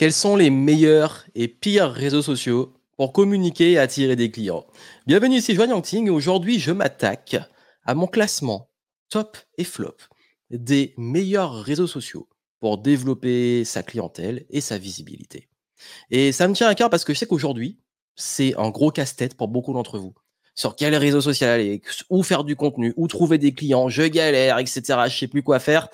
Quels sont les meilleurs et pires réseaux sociaux pour communiquer et attirer des clients? Bienvenue ici Joanne Yangting aujourd'hui je m'attaque à mon classement top et flop des meilleurs réseaux sociaux pour développer sa clientèle et sa visibilité. Et ça me tient à cœur parce que je sais qu'aujourd'hui, c'est un gros casse-tête pour beaucoup d'entre vous. Sur quel réseau social aller, où faire du contenu, où trouver des clients, je galère, etc. Je sais plus quoi faire.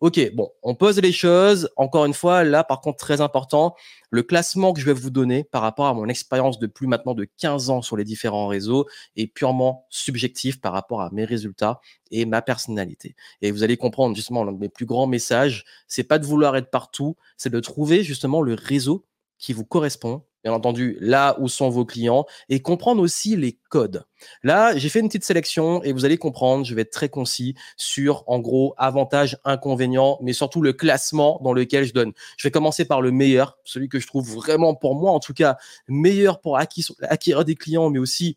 Ok, bon, on pose les choses. Encore une fois, là, par contre, très important, le classement que je vais vous donner par rapport à mon expérience de plus maintenant de 15 ans sur les différents réseaux est purement subjectif par rapport à mes résultats et ma personnalité. Et vous allez comprendre justement l'un de mes plus grands messages, c'est pas de vouloir être partout, c'est de trouver justement le réseau qui vous correspond bien entendu, là où sont vos clients et comprendre aussi les codes. Là, j'ai fait une petite sélection et vous allez comprendre, je vais être très concis sur, en gros, avantages, inconvénients, mais surtout le classement dans lequel je donne. Je vais commencer par le meilleur, celui que je trouve vraiment pour moi, en tout cas, meilleur pour acquérir des clients, mais aussi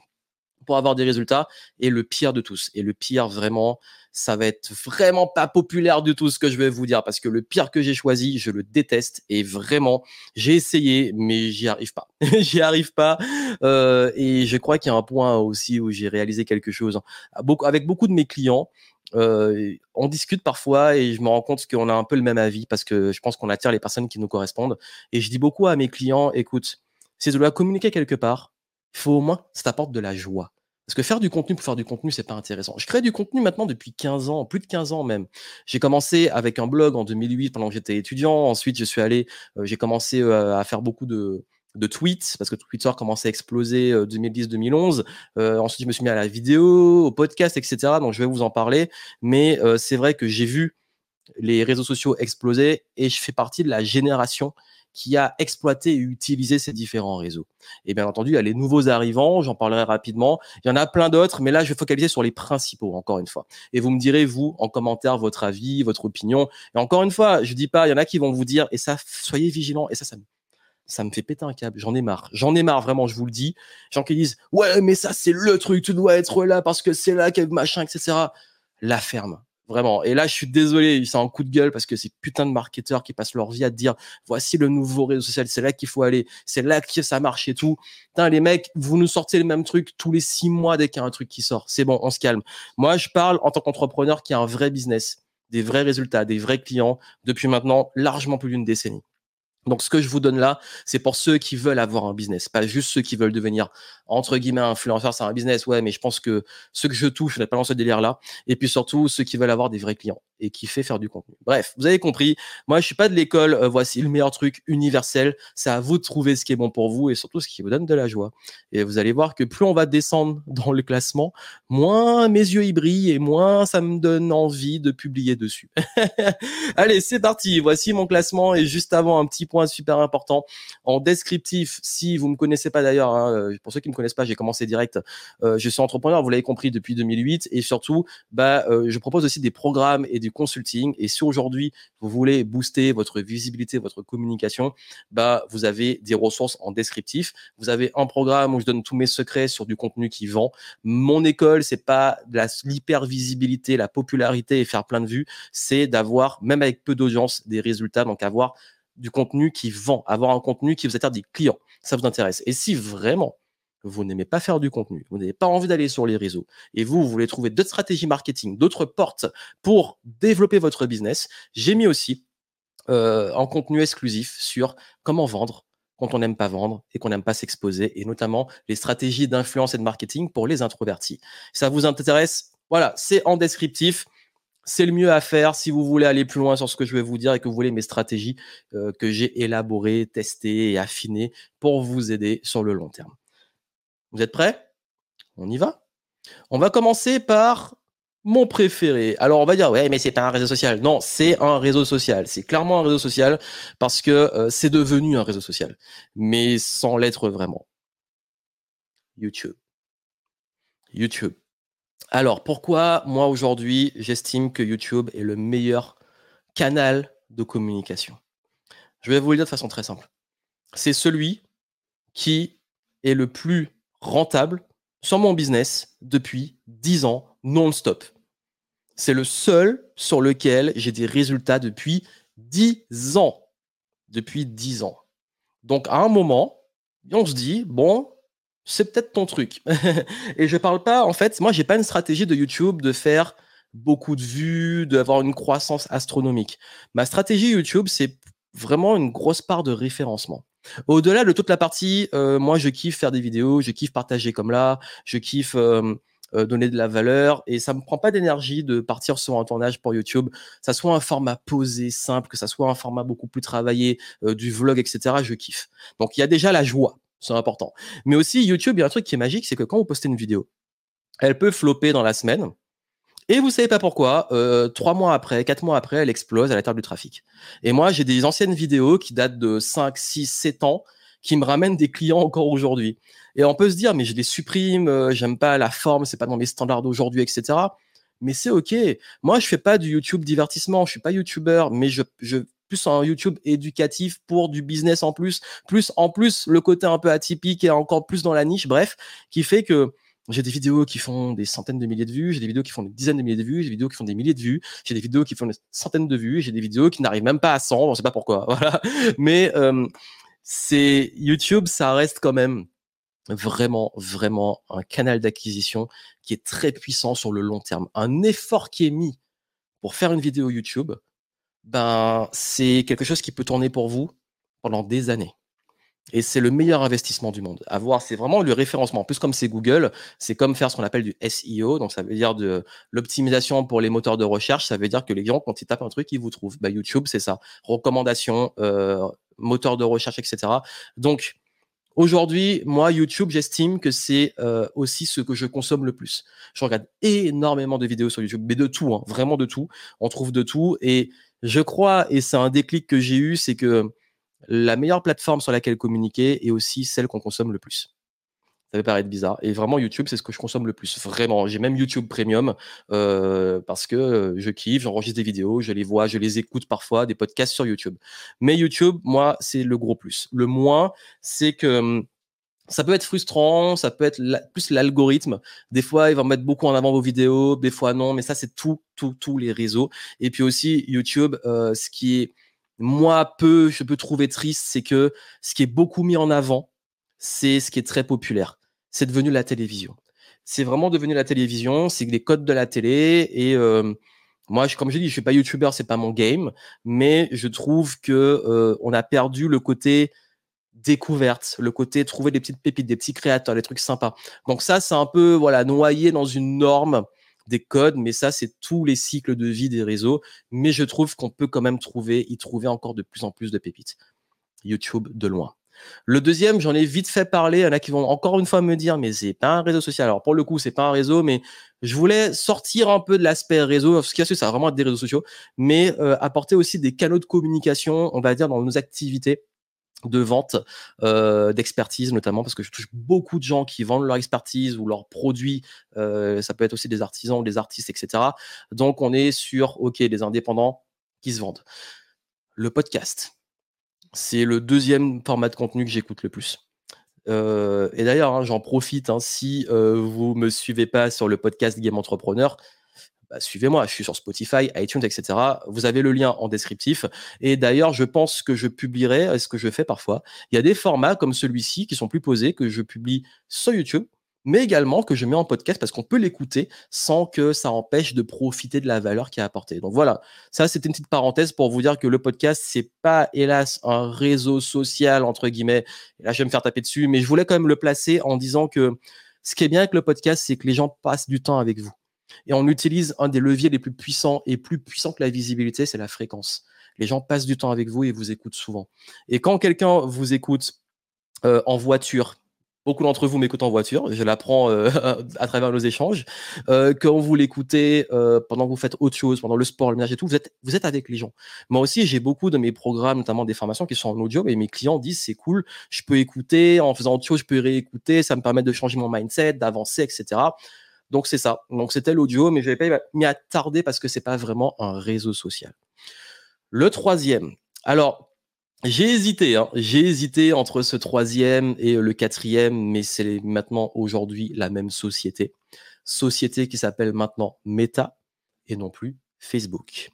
pour avoir des résultats et le pire de tous. Et le pire vraiment, ça va être vraiment pas populaire du tout ce que je vais vous dire parce que le pire que j'ai choisi, je le déteste et vraiment, j'ai essayé mais j'y arrive pas. j'y arrive pas euh, et je crois qu'il y a un point aussi où j'ai réalisé quelque chose avec beaucoup de mes clients. Euh, on discute parfois et je me rends compte qu'on a un peu le même avis parce que je pense qu'on attire les personnes qui nous correspondent. Et je dis beaucoup à mes clients, écoute, si je dois communiquer quelque part, il faut au moins que ça t'apporte de la joie. Parce que faire du contenu pour faire du contenu, c'est pas intéressant. Je crée du contenu maintenant depuis 15 ans, plus de 15 ans même. J'ai commencé avec un blog en 2008 pendant que j'étais étudiant. Ensuite, je suis allé, euh, j'ai commencé euh, à faire beaucoup de, tweets parce que Twitter commençait à exploser 2010-2011. Euh, ensuite, je me suis mis à la vidéo, au podcast, etc. Donc, je vais vous en parler. Mais c'est vrai que j'ai vu les réseaux sociaux exploser et je fais partie de la génération qui a exploité et utilisé ces différents réseaux. Et bien entendu, il y a les nouveaux arrivants, j'en parlerai rapidement. Il y en a plein d'autres, mais là, je vais focaliser sur les principaux, encore une fois. Et vous me direz, vous, en commentaire, votre avis, votre opinion. Et encore une fois, je dis pas, il y en a qui vont vous dire, et ça, soyez vigilants, et ça, ça me ça me fait péter un câble. J'en ai marre. J'en ai marre, vraiment, je vous le dis. Gens qui disent, ouais, mais ça, c'est le truc, tu dois être là parce que c'est là a machin, etc. La ferme. Vraiment. Et là, je suis désolé, c'est un coup de gueule parce que ces putains de marketeurs qui passent leur vie à dire voici le nouveau réseau social, c'est là qu'il faut aller, c'est là que ça marche et tout. Putain, les mecs, vous nous sortez le même truc tous les six mois dès qu'il y a un truc qui sort. C'est bon, on se calme. Moi, je parle en tant qu'entrepreneur qui a un vrai business, des vrais résultats, des vrais clients depuis maintenant largement plus d'une décennie. Donc, ce que je vous donne là, c'est pour ceux qui veulent avoir un business, pas juste ceux qui veulent devenir, entre guillemets, influenceur, c'est un business, ouais, mais je pense que ceux que je touche, n'ai pas dans ce délire-là. Et puis surtout, ceux qui veulent avoir des vrais clients et qui fait faire du contenu. Bref, vous avez compris. Moi, je suis pas de l'école. Euh, voici le meilleur truc universel. C'est à vous de trouver ce qui est bon pour vous et surtout ce qui vous donne de la joie. Et vous allez voir que plus on va descendre dans le classement, moins mes yeux y brillent et moins ça me donne envie de publier dessus. allez, c'est parti. Voici mon classement et juste avant un petit point super important en descriptif. Si vous me connaissez pas d'ailleurs, hein, euh, pour ceux qui me connaissent pas, j'ai commencé direct. Euh, je suis entrepreneur. Vous l'avez compris depuis 2008 et surtout, bah, je propose aussi des programmes et des consulting. Et si aujourd'hui vous voulez booster votre visibilité, votre communication, bah vous avez des ressources en descriptif. Vous avez un programme où je donne tous mes secrets sur du contenu qui vend. Mon école, c'est pas l'hyper visibilité, la popularité et faire plein de vues, c'est d'avoir même avec peu d'audience des résultats. Donc avoir du contenu qui vend, avoir un contenu qui vous attire des clients. Ça vous intéresse. Et si vraiment vous n'aimez pas faire du contenu, vous n'avez pas envie d'aller sur les réseaux, et vous, vous voulez trouver d'autres stratégies marketing, d'autres portes pour développer votre business, j'ai mis aussi euh, un contenu exclusif sur comment vendre quand on n'aime pas vendre et qu'on n'aime pas s'exposer, et notamment les stratégies d'influence et de marketing pour les introvertis. ça vous intéresse, voilà, c'est en descriptif. C'est le mieux à faire si vous voulez aller plus loin sur ce que je vais vous dire et que vous voulez mes stratégies euh, que j'ai élaborées, testées et affinées pour vous aider sur le long terme. Vous êtes prêts? On y va? On va commencer par mon préféré. Alors on va dire ouais mais c'est pas un réseau social. Non, c'est un réseau social. C'est clairement un réseau social parce que euh, c'est devenu un réseau social, mais sans l'être vraiment. YouTube. YouTube. Alors pourquoi moi aujourd'hui j'estime que YouTube est le meilleur canal de communication? Je vais vous le dire de façon très simple. C'est celui qui est le plus rentable sur mon business depuis 10 ans non-stop. C'est le seul sur lequel j'ai des résultats depuis 10 ans. Depuis 10 ans. Donc à un moment, on se dit, bon, c'est peut-être ton truc. et je parle pas, en fait, moi, j'ai pas une stratégie de YouTube de faire beaucoup de vues, d'avoir une croissance astronomique. Ma stratégie YouTube, c'est vraiment une grosse part de référencement. Au-delà de toute la partie, euh, moi, je kiffe faire des vidéos, je kiffe partager comme là, je kiffe euh, euh, donner de la valeur et ça me prend pas d'énergie de partir sur un tournage pour YouTube. Ça soit un format posé, simple, que ça soit un format beaucoup plus travaillé, du vlog, etc. Je kiffe. Donc, il y a déjà la joie c'est important. Mais aussi, YouTube, il y a un truc qui est magique, c'est que quand vous postez une vidéo, elle peut flopper dans la semaine. Et vous savez pas pourquoi, euh, trois mois après, quatre mois après, elle explose à la table du trafic. Et moi, j'ai des anciennes vidéos qui datent de 5, 6, 7 ans, qui me ramènent des clients encore aujourd'hui. Et on peut se dire, mais je les supprime, euh, j'aime pas la forme, c'est pas dans mes standards d'aujourd'hui, etc. Mais c'est ok. Moi, je fais pas du YouTube divertissement, je suis pas YouTuber, mais je, je plus en YouTube éducatif pour du business en plus, plus en plus le côté un peu atypique et encore plus dans la niche, bref, qui fait que j'ai des vidéos qui font des centaines de milliers de vues, j'ai des vidéos qui font des dizaines de milliers de vues, j'ai des vidéos qui font des milliers de vues, j'ai des vidéos qui font des centaines de vues, j'ai des vidéos qui n'arrivent même pas à 100, on sait pas pourquoi, voilà. Mais euh, c'est YouTube, ça reste quand même vraiment, vraiment un canal d'acquisition qui est très puissant sur le long terme. Un effort qui est mis pour faire une vidéo YouTube, ben, c'est quelque chose qui peut tourner pour vous pendant des années. Et c'est le meilleur investissement du monde. Avoir, c'est vraiment le référencement. En plus, comme c'est Google, c'est comme faire ce qu'on appelle du SEO. Donc, ça veut dire de l'optimisation pour les moteurs de recherche. Ça veut dire que les gens, quand ils tapent un truc, ils vous trouvent. Bah, YouTube, c'est ça. Recommandations, euh, moteur de recherche, etc. Donc, Aujourd'hui, moi, YouTube, j'estime que c'est euh, aussi ce que je consomme le plus. Je regarde énormément de vidéos sur YouTube, mais de tout, hein, vraiment de tout. On trouve de tout. Et je crois, et c'est un déclic que j'ai eu, c'est que la meilleure plateforme sur laquelle communiquer est aussi celle qu'on consomme le plus. Ça peut paraître bizarre. Et vraiment, YouTube, c'est ce que je consomme le plus. Vraiment. J'ai même YouTube Premium euh, parce que je kiffe, j'enregistre des vidéos, je les vois, je les écoute parfois, des podcasts sur YouTube. Mais YouTube, moi, c'est le gros plus. Le moins, c'est que hum, ça peut être frustrant, ça peut être plus l'algorithme. Des fois, il va mettre beaucoup en avant vos vidéos, des fois non, mais ça, c'est tout, tout, tous les réseaux. Et puis aussi, YouTube, euh, ce qui est, moi, peu, je peux trouver triste, c'est que ce qui est beaucoup mis en avant, c'est ce qui est très populaire. C'est devenu la télévision. C'est vraiment devenu la télévision, c'est les codes de la télé. Et euh, moi, je, comme je dis, je suis pas YouTuber, c'est pas mon game, mais je trouve que euh, on a perdu le côté découverte, le côté trouver des petites pépites, des petits créateurs, des trucs sympas. Donc ça, c'est un peu voilà noyé dans une norme des codes, mais ça, c'est tous les cycles de vie des réseaux. Mais je trouve qu'on peut quand même trouver, y trouver encore de plus en plus de pépites. YouTube de loin. Le deuxième, j'en ai vite fait parler. Il y en a qui vont encore une fois me dire, mais c'est pas un réseau social. Alors pour le coup, c'est pas un réseau, mais je voulais sortir un peu de l'aspect réseau, ce qui a ça va vraiment être des réseaux sociaux, mais euh, apporter aussi des canaux de communication, on va dire, dans nos activités de vente, euh, d'expertise notamment, parce que je touche beaucoup de gens qui vendent leur expertise ou leurs produits. Euh, ça peut être aussi des artisans, des artistes, etc. Donc on est sur, OK, des indépendants qui se vendent. Le podcast, c'est le deuxième format de contenu que j'écoute le plus. Euh, et d'ailleurs, hein, j'en profite, hein, si vous me suivez pas sur le podcast Game Entrepreneur, bah, suivez-moi, je suis sur Spotify, iTunes, etc. Vous avez le lien en descriptif. Et d'ailleurs, je pense que je publierai, ce que je fais parfois, il y a des formats comme celui-ci qui sont plus posés, que je publie sur YouTube, mais également que je mets en podcast parce qu'on peut l'écouter sans que ça empêche de profiter de la valeur qui est apportée. Donc voilà, ça c'était une petite parenthèse pour vous dire que le podcast, c'est pas hélas un réseau social, entre guillemets. Et là, je vais me faire taper dessus, mais je voulais quand même le placer en disant que ce qui est bien avec le podcast, c'est que les gens passent du temps avec vous. Et on utilise un des leviers les plus puissants et plus puissants que la visibilité, c'est la fréquence. Les gens passent du temps avec vous et vous écoutent souvent. Et quand quelqu'un vous écoute euh, en voiture, beaucoup d'entre vous m'écoutent en voiture, je l'apprends euh, à travers nos échanges, euh, quand vous l'écoutez pendant que vous faites autre chose, pendant le sport, le ménage et tout, vous êtes, vous êtes avec les gens. Moi aussi, j'ai beaucoup de mes programmes, notamment des formations qui sont en audio, et mes clients disent c'est cool, je peux écouter, en faisant autre chose, je peux réécouter, ça me permet de changer mon mindset, d'avancer, etc. Donc c'est ça. Donc c'était l'audio, mais je n'avais pas m'y attarder parce que c'est pas vraiment un réseau social. Le troisième. Alors, j'ai hésité, hein. j'ai hésité entre ce troisième et le quatrième, mais c'est maintenant aujourd'hui la même société. Société qui s'appelle maintenant Meta et non plus Facebook.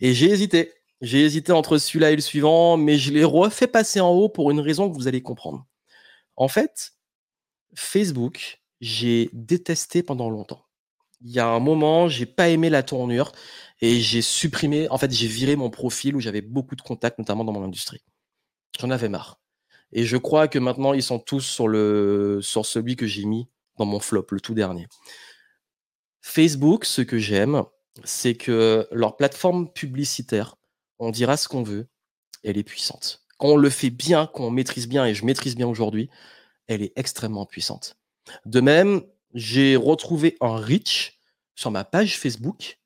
Et j'ai hésité. J'ai hésité entre celui-là et le suivant, mais je l'ai refait passer en haut pour une raison que vous allez comprendre. En fait, Facebook, j'ai détesté pendant longtemps. Il y a un moment, j'ai pas aimé la tournure et j'ai supprimé, en fait, j'ai viré mon profil où j'avais beaucoup de contacts, notamment dans mon industrie. J'en avais marre. Et je crois que maintenant, ils sont tous sur, le, sur celui que j'ai mis dans mon flop, le tout dernier. Facebook, ce que j'aime, c'est que leur plateforme publicitaire, on dira ce qu'on veut, elle est puissante. Quand on le fait bien, quand on maîtrise bien, et je maîtrise bien aujourd'hui, elle est extrêmement puissante. De même, j'ai retrouvé un reach sur ma page Facebook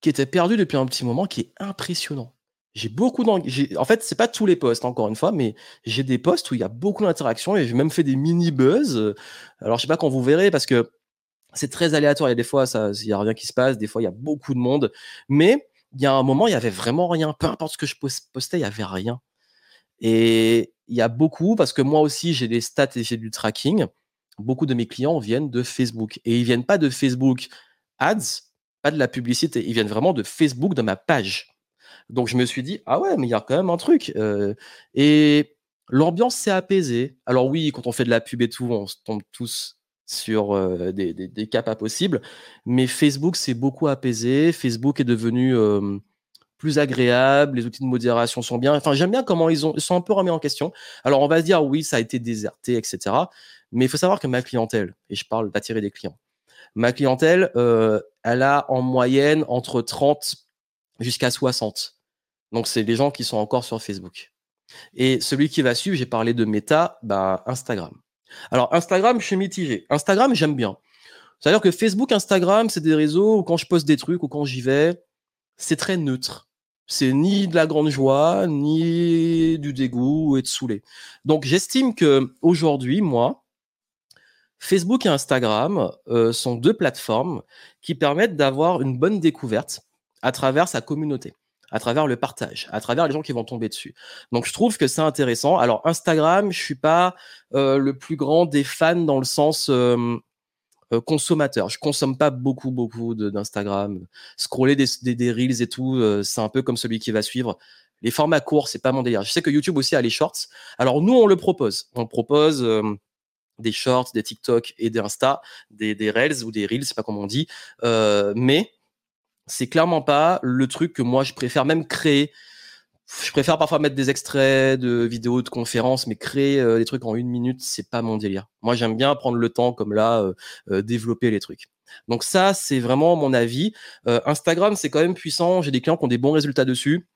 qui était perdu depuis un petit moment, qui est impressionnant. J'ai beaucoup En fait, c'est pas tous les posts, encore une fois, mais j'ai des posts où il y a beaucoup d'interactions et j'ai même fait des mini buzz. Alors, je sais pas quand vous verrez parce que c'est très aléatoire. Il y a des fois, il y a rien qui se passe. Des fois, il y a beaucoup de monde. Mais il y a un moment, il y avait vraiment rien. Peu importe ce que je postais, il y avait rien. Et il y a beaucoup, parce que moi aussi, j'ai des stats et j'ai du tracking. Beaucoup de mes clients viennent de Facebook. Et ils viennent pas de Facebook Ads, pas de la publicité. Ils viennent vraiment de Facebook, de ma page. Donc je me suis dit, ah ouais, mais il y a quand même un truc. Euh, et l'ambiance s'est apaisée. Alors oui, quand on fait de la pub et tout, on se tombe tous sur euh, des, des, cas pas possibles. Mais Facebook s'est beaucoup apaisé. Facebook est devenu euh, plus agréable, les outils de modération sont bien. Enfin, j'aime bien comment ils, ont, ils sont un peu remis en question. Alors, on va se dire, oui, ça a été déserté, etc. Mais il faut savoir que ma clientèle, et je parle d'attirer des clients, ma clientèle, euh, elle a en moyenne entre 30 jusqu'à 60. Donc, c'est des gens qui sont encore sur Facebook. Et celui qui va suivre, j'ai parlé de Meta, bah, Instagram. Alors, Instagram, je suis mitigé. Instagram, j'aime bien. C'est-à-dire que Facebook, Instagram, c'est des réseaux où quand je poste des trucs ou quand j'y vais, c'est très neutre. C'est ni de la grande joie, ni du dégoût et de saouler. Donc j'estime que aujourd'hui, moi, Facebook et Instagram euh, sont deux plateformes qui permettent d'avoir une bonne découverte à travers sa communauté, à travers le partage, à travers les gens qui vont tomber dessus. Donc je trouve que c'est intéressant. Alors Instagram, je suis pas euh, le plus grand des fans dans le sens euh, euh, consommateur. Je consomme pas beaucoup, beaucoup d'Instagram. Scroller des, des, reels et tout, euh, c'est un peu comme celui qui va suivre. Les formats courts, c'est pas mon délire. Je sais que YouTube aussi a les shorts. Alors nous, on le propose. On propose euh, des shorts, des TikTok et des Insta, des, des reels ou des reels, c'est pas comment on dit. mais c'est clairement pas le truc que moi je préfère même créer je préfère parfois mettre des extraits de vidéos de conférences, mais créer euh, des trucs en une minute, c'est pas mon délire. Moi, j'aime bien prendre le temps, comme là, euh, euh, développer les trucs. Donc ça, c'est vraiment mon avis. Instagram, c'est quand même puissant. J'ai des clients qui ont des bons résultats dessus.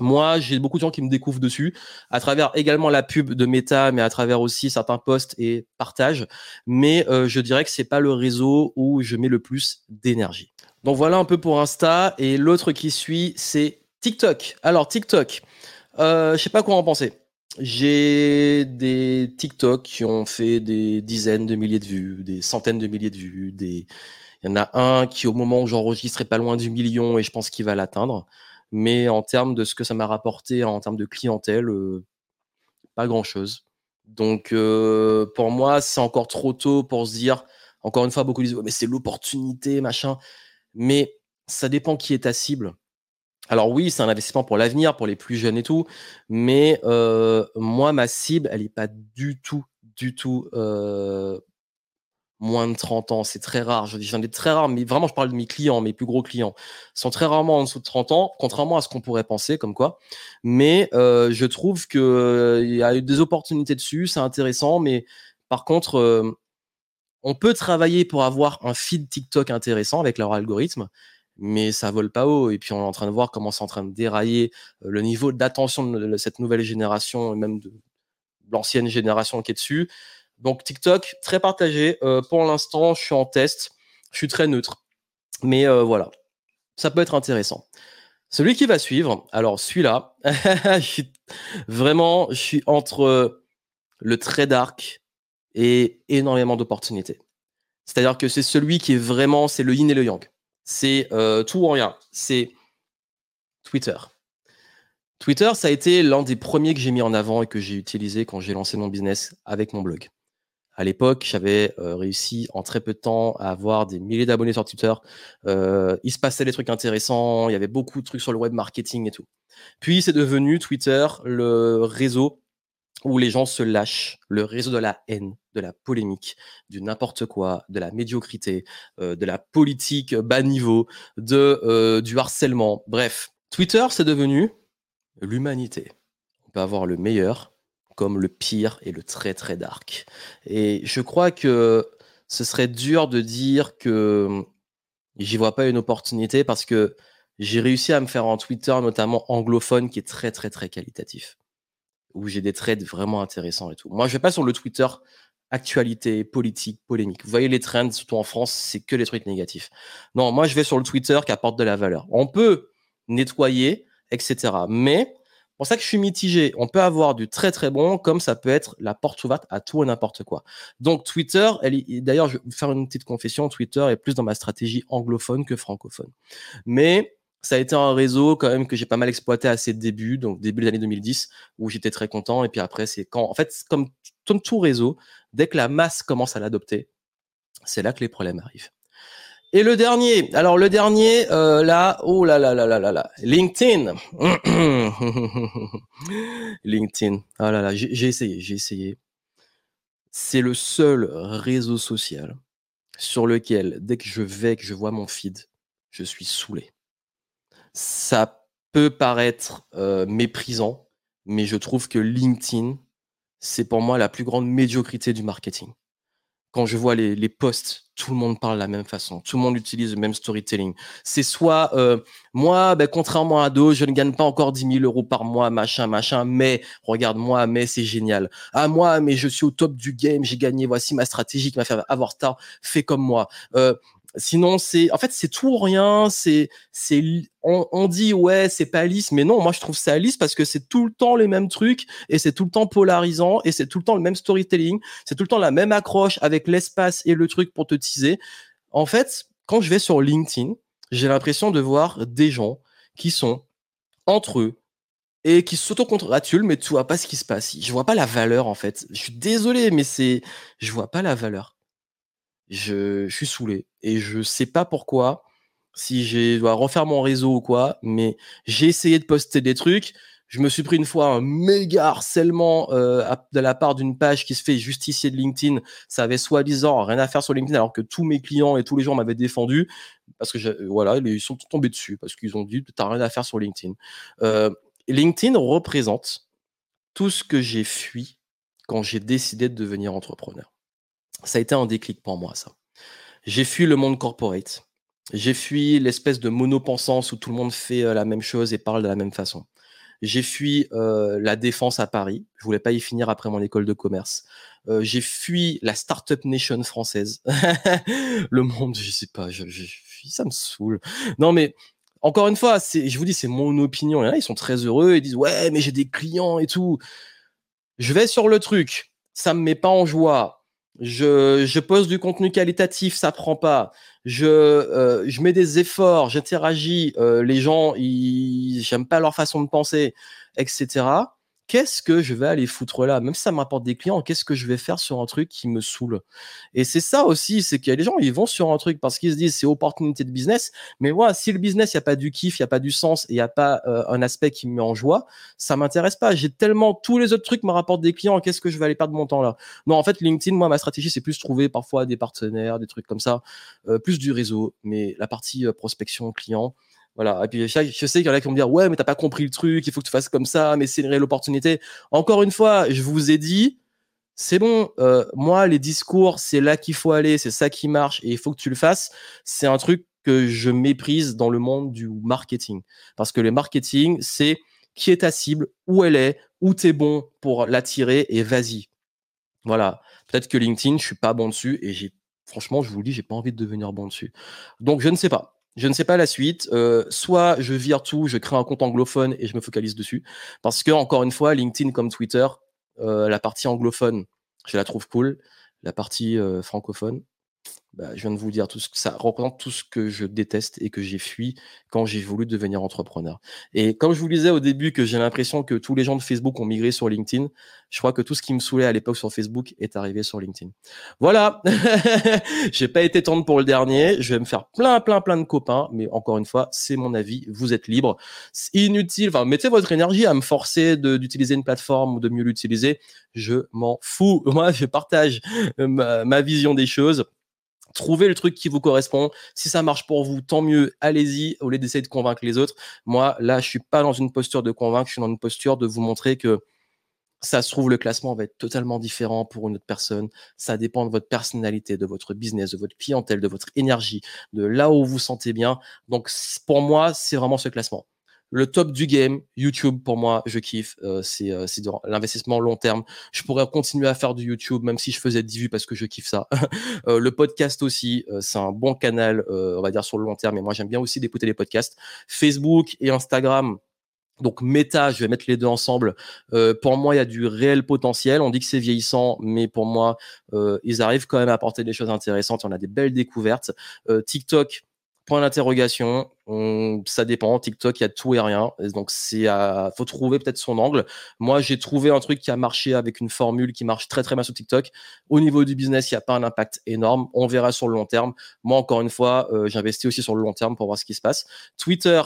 Moi, j'ai beaucoup de gens qui me découvrent dessus, à travers également la pub de Meta, mais à travers aussi certains posts et partages. Mais je dirais que c'est pas le réseau où je mets le plus d'énergie. Donc voilà un peu pour Insta. Et l'autre qui suit, c'est TikTok. Alors, TikTok, euh, je sais pas quoi en penser. J'ai des TikTok qui ont fait des dizaines de milliers de vues, des centaines de milliers de vues. Il y en a un qui, au moment où j'enregistre, est pas loin du million et je pense qu'il va l'atteindre. Mais en termes de ce que ça m'a rapporté en termes de clientèle, euh, pas grand-chose. Donc, euh, pour moi, c'est encore trop tôt pour se dire, encore une fois, beaucoup disent, mais c'est l'opportunité, machin. Mais ça dépend qui est ta cible. Alors oui, c'est un investissement pour l'avenir, pour les plus jeunes et tout, mais euh, moi, ma cible, elle n'est pas du tout, du tout euh, moins de 30 ans. C'est très rare. J'en ai très rare, mais vraiment, je parle de mes clients, mes plus gros clients. Ils sont très rarement en dessous de 30 ans, contrairement à ce qu'on pourrait penser, comme quoi. Mais euh, je trouve qu'il y a eu des opportunités dessus, c'est intéressant, mais par contre, on peut travailler pour avoir un feed TikTok intéressant avec leur algorithme, mais ça vole pas haut. Et puis on est en train de voir comment c'est en train de dérailler euh, le niveau d'attention de cette nouvelle génération et même de l'ancienne génération qui est dessus. Donc TikTok, très partagé. Euh, pour l'instant, je suis en test. Je suis très neutre. Mais euh, voilà, ça peut être intéressant. Celui qui va suivre, alors celui-là, vraiment, je suis entre le très dark et énormément d'opportunités. C'est-à-dire que c'est celui qui est vraiment, c'est le yin et le yang c'est euh, tout ou rien. C'est Twitter. Twitter, ça a été l'un des premiers que j'ai mis en avant et que j'ai utilisé quand j'ai lancé mon business avec mon blog. À l'époque, j'avais euh, réussi en très peu de temps à avoir des milliers d'abonnés sur Twitter. Euh, il se passait des trucs intéressants, il y avait beaucoup de trucs sur le web marketing et tout. Puis c'est devenu Twitter le réseau où les gens se lâchent, le réseau de la haine, de la polémique, du n'importe quoi, de la médiocrité, euh, de la politique bas niveau, de, du harcèlement. Bref, Twitter, c'est devenu l'humanité. On peut avoir le meilleur, comme le pire et le très très dark. Et je crois que ce serait dur de dire que j'y vois pas une opportunité parce que j'ai réussi à me faire un Twitter, notamment anglophone, qui est très très très qualitatif, où j'ai des trades vraiment intéressants et tout. Moi, je vais pas sur le Twitter actualité, politique, polémique. Vous voyez les trends, surtout en France, c'est que les trucs négatifs. Non, moi, je vais sur le Twitter qui apporte de la valeur. On peut nettoyer, etc. Mais pour ça que je suis mitigé. On peut avoir du très très bon, comme ça peut être la porte ouverte à tout et n'importe quoi. Donc Twitter, d'ailleurs, je vais faire une petite confession. Twitter est plus dans ma stratégie anglophone que francophone. Mais ça a été un réseau quand même que j'ai pas mal exploité à ses débuts, donc début des années 2010, où j'étais très content. Et puis après, c'est quand, en fait, comme, tout réseau, dès que la masse commence à l'adopter, c'est là que les problèmes arrivent. Et le dernier, alors le dernier, euh, là, oh là là là là là là, LinkedIn. LinkedIn. Ah là là, j'ai essayé, j'ai essayé. C'est le seul réseau social sur lequel, dès que je vais, que je vois mon feed, je suis saoulé. Ça peut paraître euh, méprisant, mais je trouve que LinkedIn, c'est pour moi la plus grande médiocrité du marketing quand je vois les, posts, tout le monde parle de la même façon, tout le monde utilise le même storytelling. C'est soit euh, moi, ben, contrairement à d'autres, je ne gagne pas encore 10 000 euros par mois, machin, machin, mais regarde moi, mais c'est génial. Ah moi, mais je suis au top du game, j'ai gagné, voici ma stratégie qui m'a fait avoir tard, fais comme moi. Euh, Sinon, c'est en fait c'est tout ou rien. C'est c'est on, dit ouais c'est pas lisse, mais non, moi je trouve ça lisse parce que c'est tout le temps les mêmes trucs et c'est tout le temps polarisant et c'est tout le temps le même storytelling. C'est tout le temps la même accroche avec l'espace et le truc pour te teaser. En fait, quand je vais sur LinkedIn, j'ai l'impression de voir des gens qui sont entre eux et qui s'auto-congratulent, mais tu vois pas ce qui se passe. Je vois pas la valeur en fait. Je suis désolé, mais c'est je vois pas la valeur je, suis saoulé et je sais pas pourquoi, si je dois refaire mon réseau ou quoi, mais j'ai essayé de poster des trucs. Je me suis pris une fois un méga harcèlement euh, de la part d'une page qui se fait justicier de LinkedIn. Ça avait soi-disant rien à faire sur LinkedIn, alors que tous mes clients et tous les gens m'avaient défendu parce que voilà, ils sont tombés dessus parce qu'ils ont dit t'as rien à faire sur LinkedIn. Euh, LinkedIn représente tout ce que j'ai fui quand j'ai décidé de devenir entrepreneur ça a été un déclic pour moi, ça. J'ai fui le monde corporate. J'ai fui l'espèce de monopensance où tout le monde fait euh, la même chose et parle de la même façon. J'ai fui euh, la défense à Paris. Je voulais pas y finir après mon école de commerce. Euh, j'ai fui la startup nation française. le monde, je sais pas, ça me saoule. Non mais encore une fois, je vous dis, c'est mon opinion. Là, ils sont très heureux. Ils disent ouais, mais j'ai des clients et tout. Je vais sur le truc. Ça me met pas en joie je, pose du contenu qualitatif, ça prend pas. Je, euh, je mets des efforts, j'interagis. Euh, les gens, ils, j'aime pas leur façon de penser, etc qu'est-ce que je vais aller foutre là? Même si ça m'apporte des clients, qu'est-ce que je vais faire sur un truc qui me saoule? Et c'est ça aussi, c'est qu'il y a des gens, ils vont sur un truc parce qu'ils se disent c'est opportunité de business. Mais voilà, si le business, il n'y a pas du kiff, il n'y a pas du sens et il n'y a pas euh, un aspect qui me met en joie, ça m'intéresse pas. J'ai tellement tous les autres trucs me rapportent des clients, qu'est-ce que je vais aller perdre mon temps là? Non, en fait, LinkedIn, moi, ma stratégie, c'est plus trouver parfois des partenaires, des trucs comme ça, euh, plus du réseau, mais la partie euh, prospection client, voilà. Et puis, je sais qu'il y en a qui vont me dire, ouais, mais t'as pas compris le truc, il faut que tu fasses comme ça, mais c'est une réelle opportunité. Encore une fois, je vous ai dit, c'est bon, euh, moi, les discours, c'est là qu'il faut aller, c'est ça qui marche et il faut que tu le fasses. C'est un truc que je méprise dans le monde du marketing. Parce que le marketing, c'est qui est ta cible, où elle est, où t'es bon pour l'attirer et vas-y. Voilà. Peut-être que LinkedIn, je suis pas bon dessus et j'ai, franchement, je vous le dis, j'ai pas envie de devenir bon dessus. Donc, je ne sais pas. Je ne sais pas la suite. Euh, soit je vire tout, je crée un compte anglophone et je me focalise dessus. Parce que, encore une fois, LinkedIn comme Twitter, euh, la partie anglophone, je la trouve cool. La partie euh, francophone, bah, je viens de vous dire tout ce que ça représente tout ce que je déteste et que j'ai fui quand j'ai voulu devenir entrepreneur. Et comme je vous disais au début que j'ai l'impression que tous les gens de Facebook ont migré sur LinkedIn, je crois que tout ce qui me saoulait à l'époque sur Facebook est arrivé sur LinkedIn. Voilà, j'ai pas été tendre pour le dernier. Je vais me faire plein, plein, plein de copains, mais encore une fois, c'est mon avis. Vous êtes libre. C'est inutile. Enfin, mettez votre énergie à me forcer d'utiliser une plateforme ou de mieux l'utiliser. Je m'en fous. Moi, je partage ma vision des choses. Trouvez le truc qui vous correspond. Si ça marche pour vous, tant mieux. Allez-y au lieu d'essayer de convaincre les autres. Moi, là, je suis pas dans une posture de convaincre. Je suis dans une posture de vous montrer que ça se trouve, le classement va être totalement différent pour une autre personne. Ça dépend de votre personnalité, de votre business, de votre clientèle, de votre énergie, de là où vous vous sentez bien. Donc, pour moi, c'est vraiment ce classement le top du game, YouTube, pour moi, je kiffe. Euh, c'est euh, l'investissement long terme. Je pourrais continuer à faire du YouTube, même si je faisais 10 vues parce que je kiffe ça. euh, le podcast aussi, c'est un bon canal, on va dire, sur le long terme. Et moi, j'aime bien aussi d'écouter les podcasts. Facebook et Instagram, donc Meta, je vais mettre les deux ensemble. Pour moi, il y a du réel potentiel. On dit que c'est vieillissant, mais pour moi, ils arrivent quand même à apporter des choses intéressantes. On a des belles découvertes. TikTok, Point d'interrogation. Ça dépend. TikTok, il y a tout et rien. Donc, c'est faut trouver peut-être son angle. Moi, j'ai trouvé un truc qui a marché avec une formule qui marche très très bien sur TikTok. Au niveau du business, il n'y a pas un impact énorme. On verra sur le long terme. Moi, encore une fois, euh, j'investis aussi sur le long terme pour voir ce qui se passe. Twitter,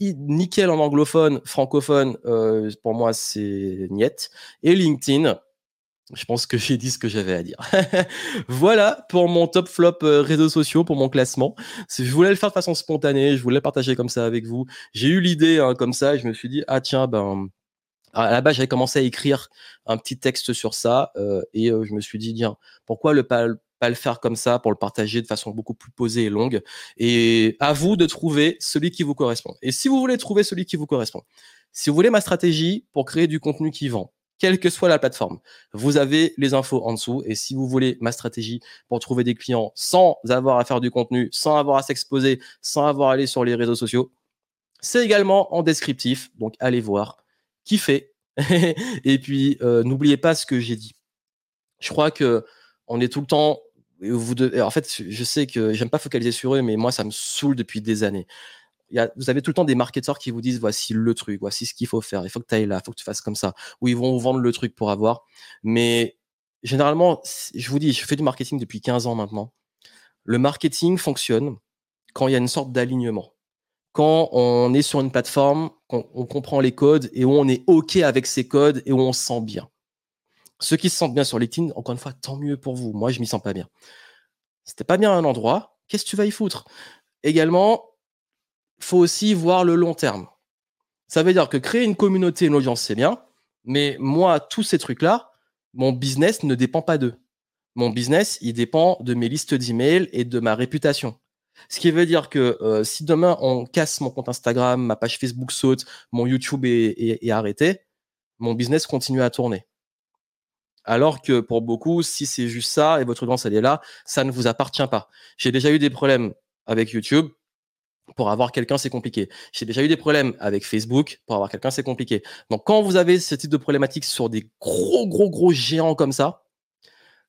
nickel en anglophone, francophone, euh, pour moi, c'est niet. Et LinkedIn, je pense que j'ai dit ce que j'avais à dire. voilà pour mon top flop euh, réseaux sociaux, pour mon classement. Je voulais le faire de façon spontanée, je voulais partager comme ça avec vous. J'ai eu l'idée hein, comme ça, et je me suis dit ah tiens ben à la base j'avais commencé à écrire un petit texte sur ça euh, et euh, je me suis dit tiens pourquoi le pas le faire comme ça pour le partager de façon beaucoup plus posée et longue? Et à vous de trouver celui qui vous correspond. Et si vous voulez trouver celui qui vous correspond, si vous voulez ma stratégie pour créer du contenu qui vend, quelle que soit la plateforme. Vous avez les infos en dessous. Et si vous voulez ma stratégie pour trouver des clients sans avoir à faire du contenu, sans avoir à s'exposer, sans avoir à aller sur les réseaux sociaux, c'est également en descriptif. Donc allez voir, kiffez. et puis euh, n'oubliez pas ce que j'ai dit. Je crois que on est tout le temps. Vous en fait, je sais que j'aime pas focaliser sur eux, mais moi, ça me saoule depuis des années vous avez tout le temps des marketeurs qui vous disent voici le truc, voici ce qu'il faut faire, il faut que tu ailles là, il faut que tu fasses comme ça, ou ils vont vous vendre le truc pour avoir. Mais généralement, je vous dis, je fais du marketing depuis 15 ans maintenant. Le marketing fonctionne quand il y a une sorte d'alignement. Quand on est sur une plateforme, on, on comprend les codes et où on est OK avec ces codes et où on se sent bien. Ceux qui se sentent bien sur LinkedIn, encore une fois, tant mieux pour vous. Moi, je m'y sens pas bien. C'était pas bien un endroit, qu'est-ce que tu vas y foutre? Également, faut aussi voir le long terme. Ça veut dire que créer une communauté, une audience, c'est bien, mais moi, tous ces trucs-là, mon business ne dépend pas d'eux. Mon business, il dépend de mes listes d'emails et de ma réputation. Ce qui veut dire que euh, si demain on casse mon compte Instagram, ma page Facebook saute, mon YouTube est, arrêté, mon business continue à tourner. Alors que pour beaucoup, si c'est juste ça et votre audience elle est là, ça ne vous appartient pas. J'ai déjà eu des problèmes avec YouTube pour avoir quelqu'un, c'est compliqué. J'ai déjà eu des problèmes avec Facebook. Pour avoir quelqu'un, c'est compliqué. Donc, quand vous avez ce type de problématique sur des gros, gros, gros géants comme ça,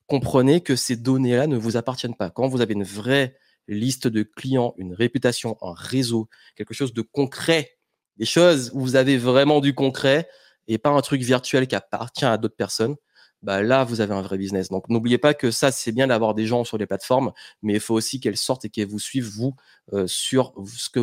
comprenez que ces données-là ne vous appartiennent pas. Quand vous avez une vraie liste de clients, une réputation, un réseau, quelque chose de concret, des choses où vous avez vraiment du concret et pas un truc virtuel qui appartient à d'autres personnes, bah là, vous avez un vrai business. Donc, n'oubliez pas que ça, c'est bien d'avoir des gens sur les plateformes, mais il faut aussi qu'elles sortent et qu'elles vous suivent, vous, euh, sur ce que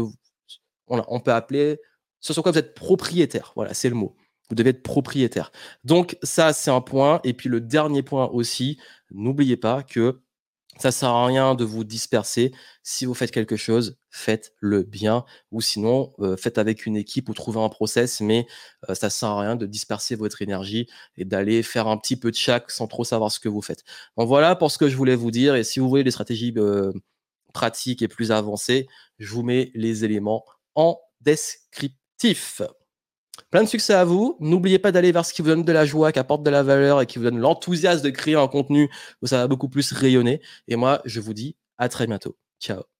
on, peut appeler, ce sur quoi vous êtes propriétaire. Voilà, c'est le mot. Vous devez être propriétaire. Donc, ça, c'est un point. Et puis, le dernier point aussi, n'oubliez pas que ça sert à rien de vous disperser. Si vous faites quelque chose, faites-le bien. Ou sinon, euh, faites avec une équipe ou trouvez un process. Mais euh, ça sert à rien de disperser votre énergie et d'aller faire un petit peu de chaque sans trop savoir ce que vous faites. Donc voilà pour ce que je voulais vous dire. Et si vous voulez des stratégies euh, pratiques et plus avancées, je vous mets les éléments en descriptif. Plein de succès à vous. N'oubliez pas d'aller vers ce qui vous donne de la joie, qui apporte de la valeur et qui vous donne l'enthousiasme de créer un contenu où ça va beaucoup plus rayonner. Et moi, je vous dis à très bientôt. Ciao.